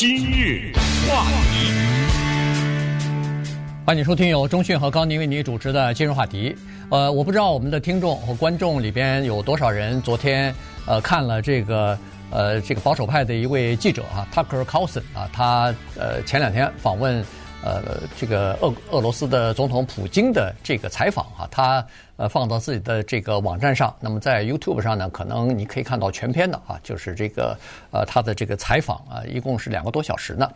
今日话题，欢迎收听由中讯和高宁为你主持的今日话题。呃，我不知道我们的听众和观众里边有多少人昨天呃看了这个呃这个保守派的一位记者啊，Tucker Carlson 啊，他呃前两天访问呃这个俄俄罗斯的总统普京的这个采访啊，他。呃，放到自己的这个网站上。那么在 YouTube 上呢，可能你可以看到全篇的啊，就是这个呃他的这个采访啊，一共是两个多小时呢。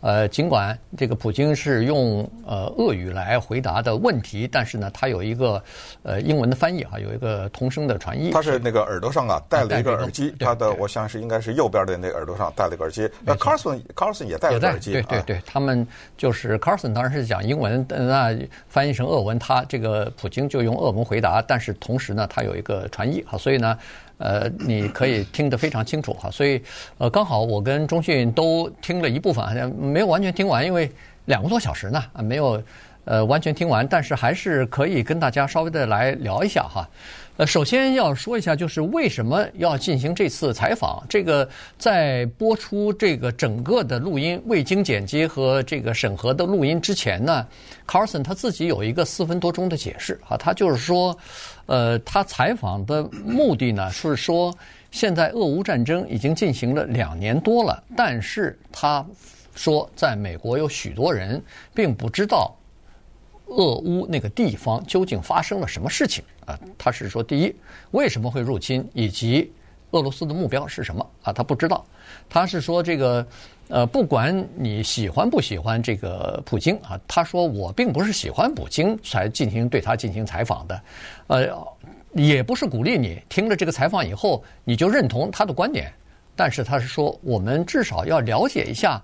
呃，尽管这个普京是用呃俄语来回答的问题，但是呢，他有一个呃英文的翻译哈，有一个同声的传译。他是那个耳朵上啊戴了一个耳机，他的我想是应该是右边的那个耳朵上戴了一个耳机。那 Carson Carson 也戴了耳机。对对对，他们就是 Carson 当然是讲英文，那翻译成俄文，他这个普京就用俄文。回答，但是同时呢，它有一个传译哈，所以呢，呃，你可以听得非常清楚哈，所以呃，刚好我跟中讯都听了一部分，好像没有完全听完，因为两个多小时呢，啊没有呃完全听完，但是还是可以跟大家稍微的来聊一下哈。呃，首先要说一下，就是为什么要进行这次采访？这个在播出这个整个的录音未经剪辑和这个审核的录音之前呢，Carson 他自己有一个四分多钟的解释啊，他就是说，呃，他采访的目的呢是说，现在俄乌战争已经进行了两年多了，但是他说，在美国有许多人并不知道。俄乌那个地方究竟发生了什么事情啊？他是说，第一，为什么会入侵，以及俄罗斯的目标是什么啊？他不知道。他是说，这个呃，不管你喜欢不喜欢这个普京啊，他说我并不是喜欢普京才进行对他进行采访的，呃，也不是鼓励你听了这个采访以后你就认同他的观点，但是他是说，我们至少要了解一下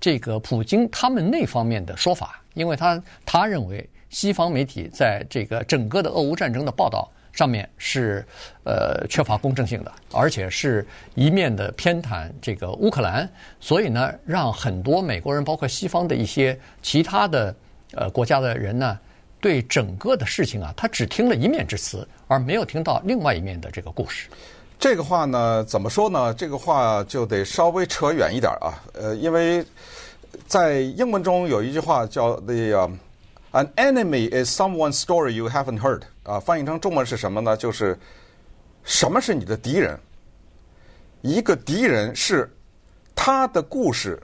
这个普京他们那方面的说法。因为他他认为西方媒体在这个整个的俄乌战争的报道上面是呃缺乏公正性的，而且是一面的偏袒这个乌克兰，所以呢，让很多美国人，包括西方的一些其他的呃国家的人呢，对整个的事情啊，他只听了一面之词，而没有听到另外一面的这个故事。这个话呢，怎么说呢？这个话就得稍微扯远一点啊，呃，因为。在英文中有一句话叫 “the an enemy is someone's story you haven't heard”，啊，翻译成中文是什么呢？就是什么是你的敌人？一个敌人是他的故事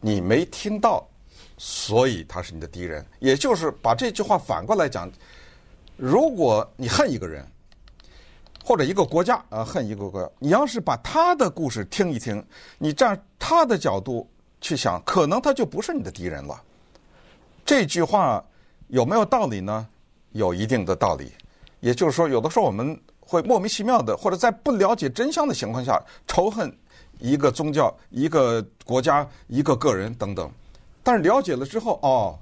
你没听到，所以他是你的敌人。也就是把这句话反过来讲，如果你恨一个人或者一个国家啊，恨一个国家，你要是把他的故事听一听，你站他的角度。去想，可能他就不是你的敌人了。这句话有没有道理呢？有一定的道理。也就是说，有的时候我们会莫名其妙的，或者在不了解真相的情况下，仇恨一个宗教、一个国家、一个个人等等。但是了解了之后，哦，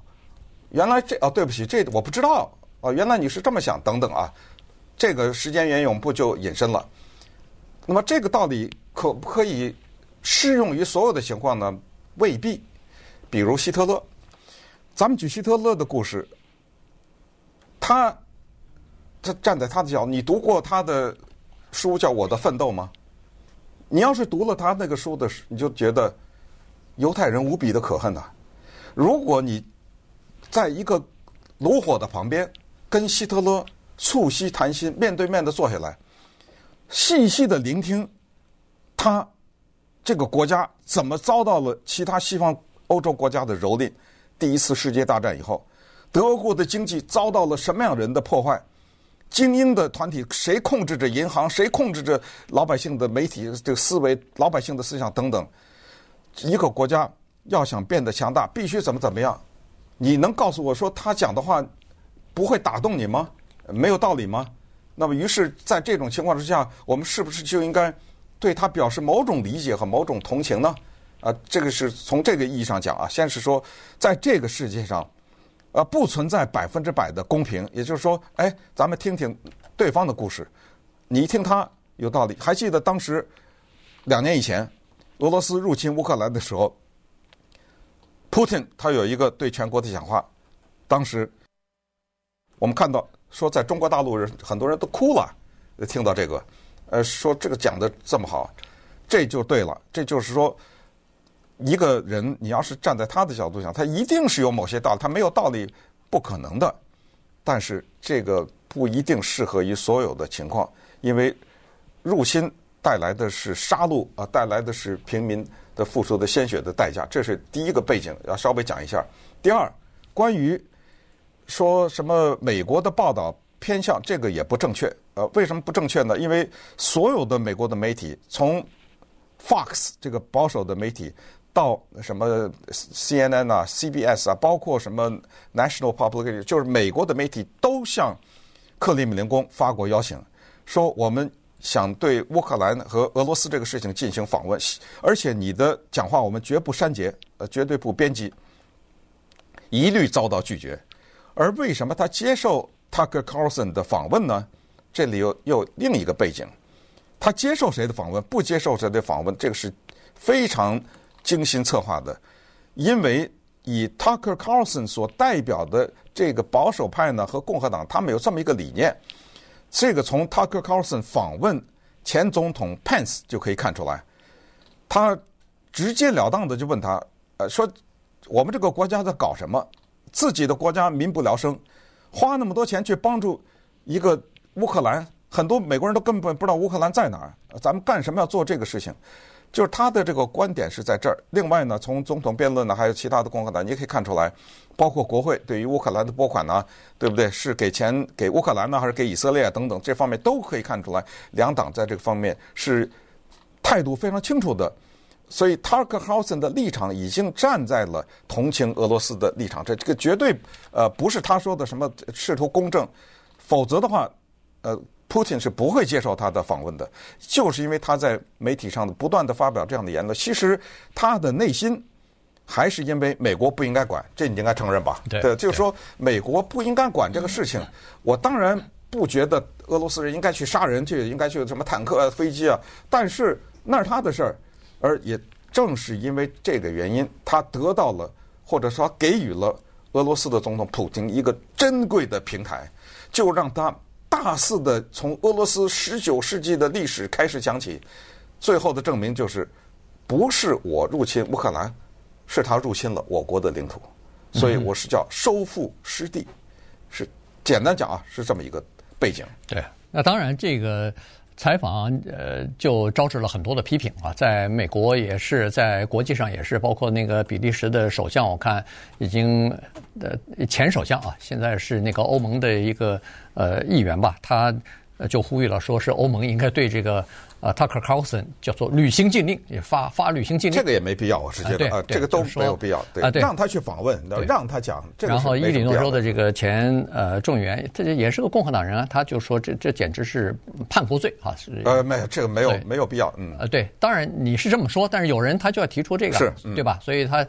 原来这哦，对不起，这我不知道哦，原来你是这么想，等等啊。这个时间沿用不就引申了？那么这个道理可不可以适用于所有的情况呢？未必，比如希特勒，咱们举希特勒的故事，他他站在他的角，你读过他的书叫《我的奋斗》吗？你要是读了他那个书的，你就觉得犹太人无比的可恨呐。如果你在一个炉火的旁边，跟希特勒促膝谈心，面对面的坐下来，细细的聆听他。这个国家怎么遭到了其他西方欧洲国家的蹂躏？第一次世界大战以后，德国的经济遭到了什么样人的破坏？精英的团体谁控制着银行？谁控制着老百姓的媒体这个思维？老百姓的思想等等。一个国家要想变得强大，必须怎么怎么样？你能告诉我说他讲的话不会打动你吗？没有道理吗？那么，于是在这种情况之下，我们是不是就应该？对他表示某种理解和某种同情呢？啊，这个是从这个意义上讲啊。先是说，在这个世界上，啊，不存在百分之百的公平。也就是说，哎，咱们听听对方的故事，你一听他有道理。还记得当时两年以前，俄罗斯入侵乌克兰的时候，Putin 他有一个对全国的讲话，当时我们看到说，在中国大陆人很多人都哭了，听到这个。呃，说这个讲的这么好，这就对了。这就是说，一个人，你要是站在他的角度想，他一定是有某些道理，他没有道理不可能的。但是这个不一定适合于所有的情况，因为入侵带来的是杀戮啊，带来的是平民的付出的鲜血的代价，这是第一个背景，要稍微讲一下。第二，关于说什么美国的报道偏向这个也不正确，呃，为什么不正确呢？因为所有的美国的媒体，从 Fox 这个保守的媒体。到什么 CNN 啊、CBS 啊，包括什么 National Public，就是美国的媒体都向克里姆林宫发过邀请，说我们想对乌克兰和俄罗斯这个事情进行访问，而且你的讲话我们绝不删节，呃，绝对不编辑，一律遭到拒绝。而为什么他接受 Tucker Carlson 的访问呢？这里又又另一个背景，他接受谁的访问，不接受谁的访问，这个是非常。精心策划的，因为以 Tucker Carlson 所代表的这个保守派呢和共和党，他们有这么一个理念。这个从 Tucker Carlson 访问前总统 Pence 就可以看出来，他直截了当的就问他，呃，说我们这个国家在搞什么？自己的国家民不聊生，花那么多钱去帮助一个乌克兰，很多美国人都根本不知道乌克兰在哪儿，咱们干什么要做这个事情？就是他的这个观点是在这儿。另外呢，从总统辩论呢，还有其他的共和党，你也可以看出来，包括国会对于乌克兰的拨款呢，对不对？是给钱给乌克兰呢，还是给以色列等等？这方面都可以看出来，两党在这个方面是态度非常清楚的。所以 Carlson 的立场已经站在了同情俄罗斯的立场。这这个绝对呃不是他说的什么试图公正，否则的话，呃。Putin 是不会接受他的访问的，就是因为他在媒体上的不断的发表这样的言论。其实他的内心还是因为美国不应该管，这你应该承认吧？对，对就是说美国不应该管这个事情。我当然不觉得俄罗斯人应该去杀人去，应该去什么坦克啊、飞机啊，但是那是他的事儿。而也正是因为这个原因，他得到了或者说给予了俄罗斯的总统普京一个珍贵的平台，就让他。大肆的从俄罗斯十九世纪的历史开始讲起，最后的证明就是，不是我入侵乌克兰，是他入侵了我国的领土，所以我是叫收复失地，是简单讲啊，是这么一个背景。对，那当然这个。采访呃，就招致了很多的批评啊，在美国也是，在国际上也是，包括那个比利时的首相，我看已经呃前首相啊，现在是那个欧盟的一个呃议员吧，他就呼吁了，说是欧盟应该对这个。呃，Tucker Carlson 叫做履行禁令，也发发履行禁令。这个也没必要，我是觉得啊，这个都没有必要。对，让他去访问，让他讲。然后伊利诺州的这个前呃众议员，这也是个共和党人啊，他就说这这简直是叛国罪啊！是呃，没有这个没有没有必要。嗯，呃，对，当然你是这么说，但是有人他就要提出这个，是，对吧？所以他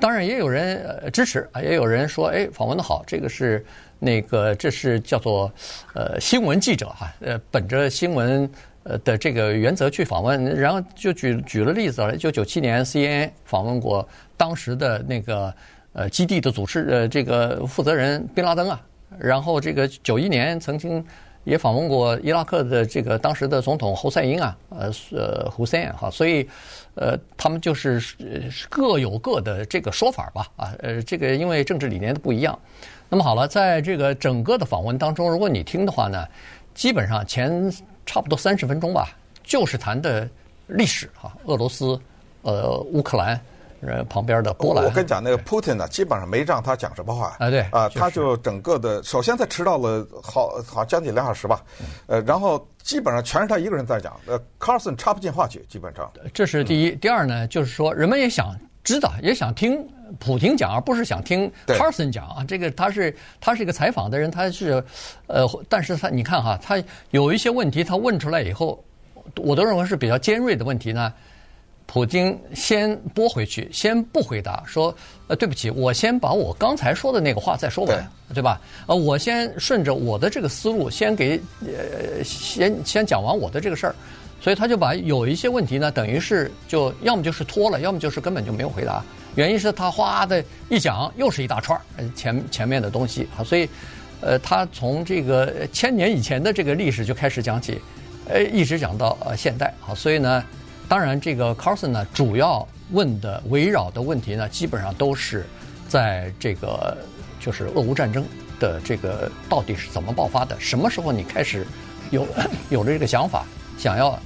当然也有人支持啊，也有人说，哎，访问的好，这个是那个这是叫做呃新闻记者哈，呃，本着新闻。呃的这个原则去访问，然后就举举了例子了。一九九七年，CNN 访问过当时的那个呃基地的组织呃这个负责人宾拉登啊，然后这个九一年曾经也访问过伊拉克的这个当时的总统侯赛因啊，呃呃胡塞因哈，所以呃他们就是各有各的这个说法吧啊，呃这个因为政治理念不一样。那么好了，在这个整个的访问当中，如果你听的话呢，基本上前。差不多三十分钟吧，就是谈的历史哈，俄罗斯、呃乌克兰，呃旁边的波兰。我跟你讲，那个 Putin 呢，基本上没让他讲什么话啊，对啊，他就整个的，首先他迟到了好好将近两小时吧，呃，然后基本上全是他一个人在讲，呃，Carlson 插不进话去，基本上。这是第一，第二呢，就是说人们也想知道，也想听。普京讲，而不是想听 Carlson 讲啊。这个他是他是一个采访的人，他是呃，但是他你看哈，他有一些问题他问出来以后，我都认为是比较尖锐的问题呢。普京先拨回去，先不回答，说呃对不起，我先把我刚才说的那个话再说完，对，对吧？呃，我先顺着我的这个思路，先给呃先先讲完我的这个事儿，所以他就把有一些问题呢，等于是就要么就是拖了，要么就是根本就没有回答。原因是他哗的一讲又是一大串儿前前面的东西啊，所以，呃，他从这个千年以前的这个历史就开始讲起，呃，一直讲到呃现代啊，所以呢，当然这个 Carson 呢主要问的围绕的问题呢，基本上都是在这个就是俄乌战争的这个到底是怎么爆发的？什么时候你开始有有了这个想法，想要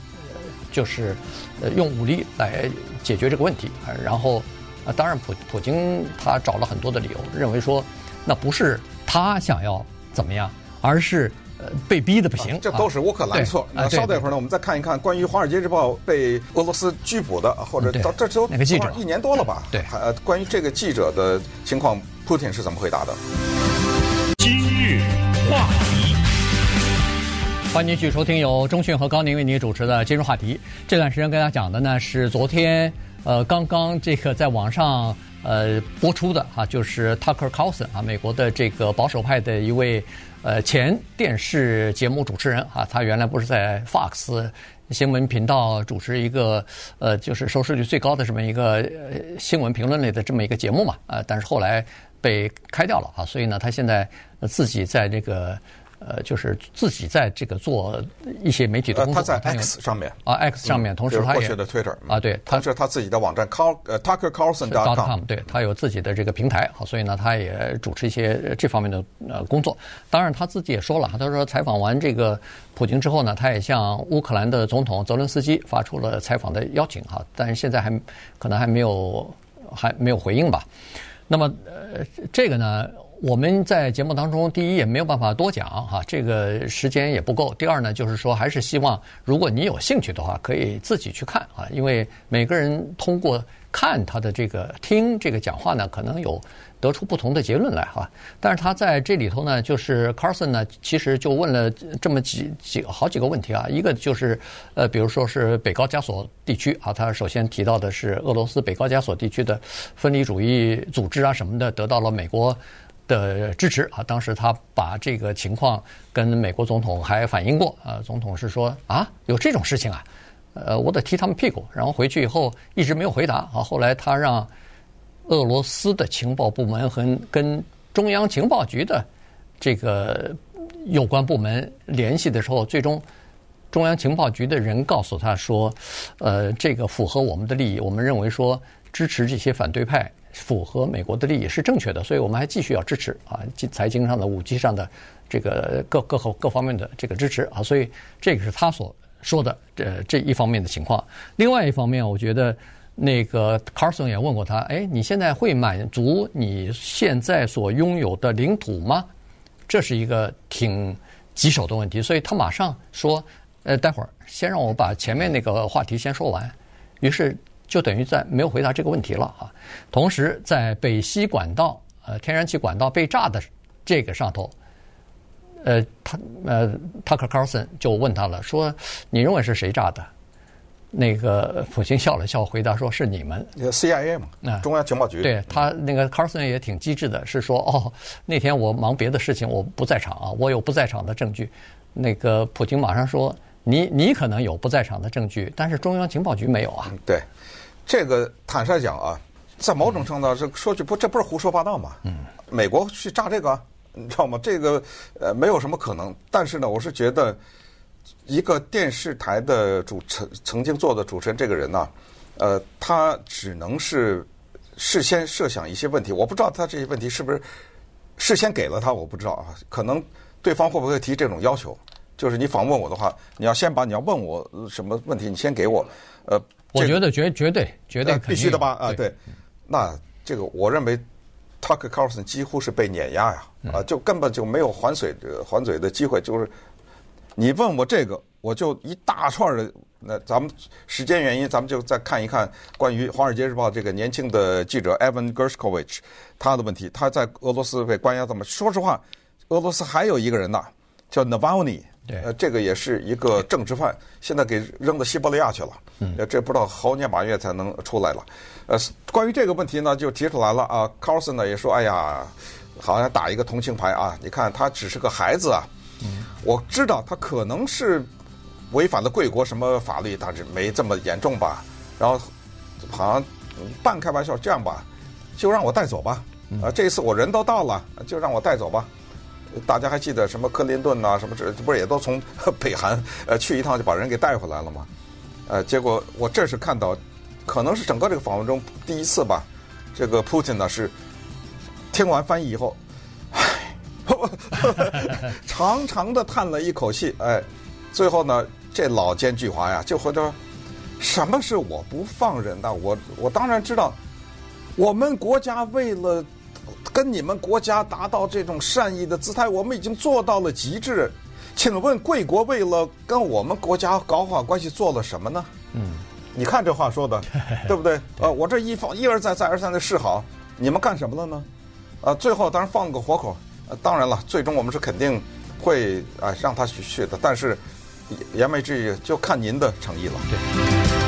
就是呃用武力来解决这个问题？然后啊，当然普普京他找了很多的理由，认为说那不是他想要怎么样，而是。被逼的不行，这都是乌克兰错。那稍等一会儿呢，我们再看一看关于《华尔街日报》被俄罗斯拘捕的，或者到这都哪个记者一年多了吧？对，呃，关于这个记者的情况，普京是怎么回答的？今日话题，欢迎继续收听由中讯和高宁为您主持的《今日话题》。这段时间跟大家讲的呢是昨天呃刚刚这个在网上呃播出的啊，就是 Tucker Carlson 啊，美国的这个保守派的一位。呃，前电视节目主持人啊，他原来不是在 Fox 新闻频道主持一个呃，就是收视率最高的这么一个呃新闻评论类的这么一个节目嘛，呃，但是后来被开掉了啊，所以呢，他现在自己在这个。呃，就是自己在这个做一些媒体的工作。他在 X 上面啊，X 上面，同时他也过去的 Twitter 啊，对，他是他自己的网站 Car 呃 Tucker Carlson dot com，对，他有自己的这个平台，好，所以呢，他也主持一些这方面的呃工作。当然，他自己也说了，他说采访完这个普京之后呢，他也向乌克兰的总统泽伦斯基发出了采访的邀请哈，但是现在还可能还没有还没有回应吧。那么呃，这个呢？我们在节目当中，第一也没有办法多讲哈，这个时间也不够。第二呢，就是说还是希望，如果你有兴趣的话，可以自己去看啊，因为每个人通过看他的这个听这个讲话呢，可能有得出不同的结论来哈。但是他在这里头呢，就是 Carson 呢，其实就问了这么几几好几个问题啊。一个就是呃，比如说是北高加索地区啊，他首先提到的是俄罗斯北高加索地区的分离主义组织啊什么的得到了美国。的支持啊！当时他把这个情况跟美国总统还反映过啊，总统是说啊，有这种事情啊，呃，我得踢他们屁股。然后回去以后一直没有回答啊。后来他让俄罗斯的情报部门和跟中央情报局的这个有关部门联系的时候，最终中央情报局的人告诉他说，呃，这个符合我们的利益，我们认为说支持这些反对派。符合美国的利益是正确的，所以我们还继续要支持啊，财经上的、武器上的这个各各各各方面的这个支持啊，所以这个是他所说的呃这一方面的情况。另外一方面，我觉得那个 Carson 也问过他，哎，你现在会满足你现在所拥有的领土吗？这是一个挺棘手的问题，所以他马上说，呃，待会儿先让我把前面那个话题先说完。于是。就等于在没有回答这个问题了啊！同时，在北溪管道呃天然气管道被炸的这个上头，呃，他呃 Tucker Carlson 就问他了，说你认为是谁炸的？那个普京笑了笑，回答说是你们 CIA 嘛，啊，中央情报局。对他那个 Carlson 也挺机智的，是说哦，那天我忙别的事情，我不在场啊，我有不在场的证据。那个普京马上说，你你可能有不在场的证据，但是中央情报局没有啊。对。这个坦率讲啊，在某种程度上是说句不，这不是胡说八道吗？嗯，美国去炸这个，你知道吗？这个呃没有什么可能。但是呢，我是觉得一个电视台的主持曾经做的主持人这个人呢，呃，他只能是事先设想一些问题。我不知道他这些问题是不是事先给了他，我不知道啊。可能对方会不会提这种要求？就是你访问我的话，你要先把你要问我什么问题，你先给我，呃。我觉得绝绝对绝对必须的吧啊对，那这个我认为，Tucker Carlson 几乎是被碾压呀啊，就根本就没有还嘴还嘴的机会。就是你问我这个，我就一大串的。那咱们时间原因，咱们就再看一看关于《华尔街日报》这个年轻的记者 Evan Gershkovich 他的问题。他在俄罗斯被关押，怎么说实话？俄罗斯还有一个人呐，叫 Navalny。对，呃，这个也是一个政治犯，现在给扔到西伯利亚去了。嗯，这不知道猴年马月才能出来了。呃，关于这个问题呢，就提出来了啊。Carlson 呢也说，哎呀，好像打一个同情牌啊。你看他只是个孩子啊。嗯，我知道他可能是违反了贵国什么法律，但是没这么严重吧。然后好像半开玩笑，这样吧，就让我带走吧。啊，这一次我人都到了，就让我带走吧。大家还记得什么克林顿呐、什么这不是也都从 北韩呃去一趟就把人给带回来了吗？呃，结果我这是看到可能是整个这个访问中第一次吧。这个 Putin 呢是听完翻译以后，唉，长长的叹了一口气，哎，最后呢，这老奸巨猾呀，就回头：什么是我不放人的？我我当然知道，我们国家为了跟你们国家达到这种善意的姿态，我们已经做到了极致。请问贵国为了跟我们国家搞好关系做了什么呢？嗯。你看这话说的，对不对？呃，我这一放一而再再而三的示好，你们干什么了呢？呃，最后当然放个活口。呃，当然了，最终我们是肯定会啊让他去去的，但是言外之意，就看您的诚意了。对。